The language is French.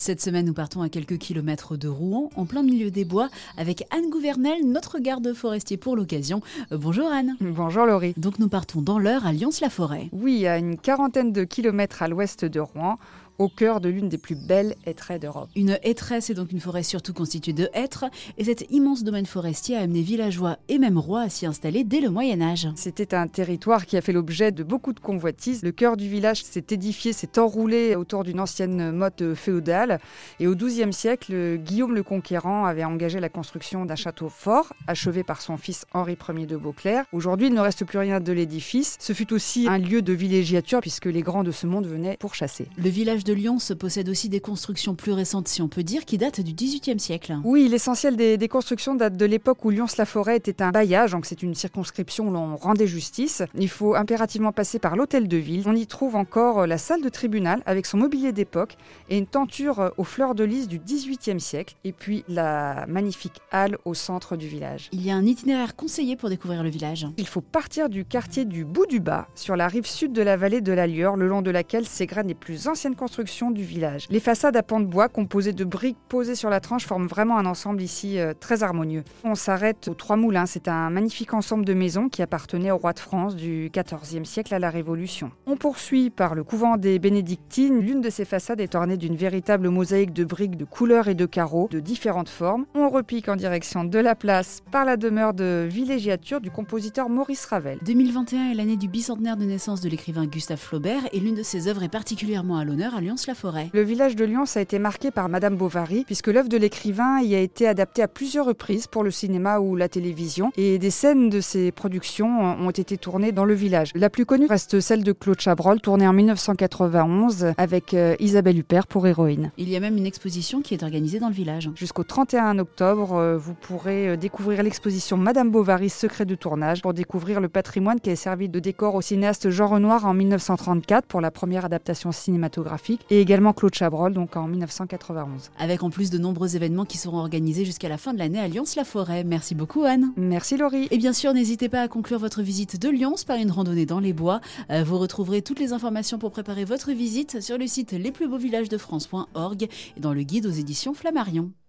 Cette semaine, nous partons à quelques kilomètres de Rouen, en plein milieu des bois, avec Anne Gouvernel, notre garde forestier pour l'occasion. Bonjour Anne. Bonjour Laurie. Donc nous partons dans l'heure à Lyons-la-Forêt. Oui, à une quarantaine de kilomètres à l'ouest de Rouen au cœur de l'une des plus belles hêtraies d'Europe. Une hêtraie, c'est donc une forêt surtout constituée de hêtres, et cet immense domaine forestier a amené villageois et même rois à s'y installer dès le Moyen Âge. C'était un territoire qui a fait l'objet de beaucoup de convoitises. Le cœur du village s'est édifié, s'est enroulé autour d'une ancienne motte féodale, et au XIIe siècle, Guillaume le Conquérant avait engagé la construction d'un château fort, achevé par son fils Henri Ier de Beauclerc. Aujourd'hui, il ne reste plus rien de l'édifice. Ce fut aussi un lieu de villégiature, puisque les grands de ce monde venaient pour chasser. Le village de de Lyon se possède aussi des constructions plus récentes, si on peut dire, qui datent du XVIIIe siècle. Oui, l'essentiel des, constructions date de l'époque où Lyons-la-Forêt était un bailliage, donc c'est une circonscription où l'on rendait justice. Il faut impérativement passer par l'hôtel de ville. On y trouve encore la salle de tribunal avec son mobilier d'époque et une tenture aux fleurs de lys du XVIIIe siècle, et puis la magnifique halle au centre du village. Il y a un itinéraire conseillé pour découvrir le village. Il faut partir du quartier du Bout du Bas, sur la rive sud de la vallée de la Lieure, le long de laquelle s'égrènent les plus anciennes constructions du village. Les façades à pans de bois composées de briques posées sur la tranche forment vraiment un ensemble ici euh, très harmonieux. On s'arrête aux Trois Moulins, c'est un magnifique ensemble de maisons qui appartenait au roi de France du XIVe siècle à la Révolution. On poursuit par le couvent des Bénédictines. L'une de ces façades est ornée d'une véritable mosaïque de briques de couleurs et de carreaux de différentes formes. On repique en direction de la place par la demeure de villégiature du compositeur Maurice Ravel. 2021 est l'année du bicentenaire de naissance de l'écrivain Gustave Flaubert et l'une de ses œuvres est particulièrement à l'honneur Le village de Lyon a été marqué par Madame Bovary, puisque l'œuvre de l'écrivain y a été adaptée à plusieurs reprises pour le cinéma ou la télévision, et des scènes de ces productions ont été tournées dans le village. La plus connue reste celle de Claude Chabrol, tournée en 1991 avec euh, Isabelle Huppert pour héroïne. Il y a même une exposition qui est organisée dans le village. Jusqu'au 31 octobre, euh, vous pourrez euh, découvrir l'exposition Madame Bovary, secret de tournage, pour découvrir le patrimoine qui a servi de décor au cinéaste Jean Renoir en 1934 pour la première adaptation cinématographique et également Claude Chabrol, donc en 1991. Avec en plus de nombreux événements qui seront organisés jusqu'à la fin de l'année à Lyons-la-Forêt. Merci beaucoup Anne. Merci Laurie. Et bien sûr, n'hésitez pas à conclure votre visite de Lyons par une randonnée dans les bois. Euh, vous retrouverez toutes les informations pour préparer votre visite sur le site lesplusbeauxvillagesdefrance.org et dans le guide aux éditions Flammarion.